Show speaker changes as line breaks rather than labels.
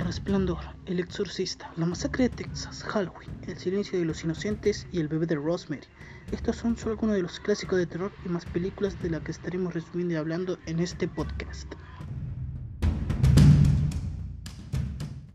El Resplandor, El Exorcista, La Masacre de Texas, Halloween, El Silencio de los Inocentes y El Bebé de Rosemary. Estos son solo algunos de los clásicos de terror y más películas de las que estaremos resumiendo y hablando en este podcast.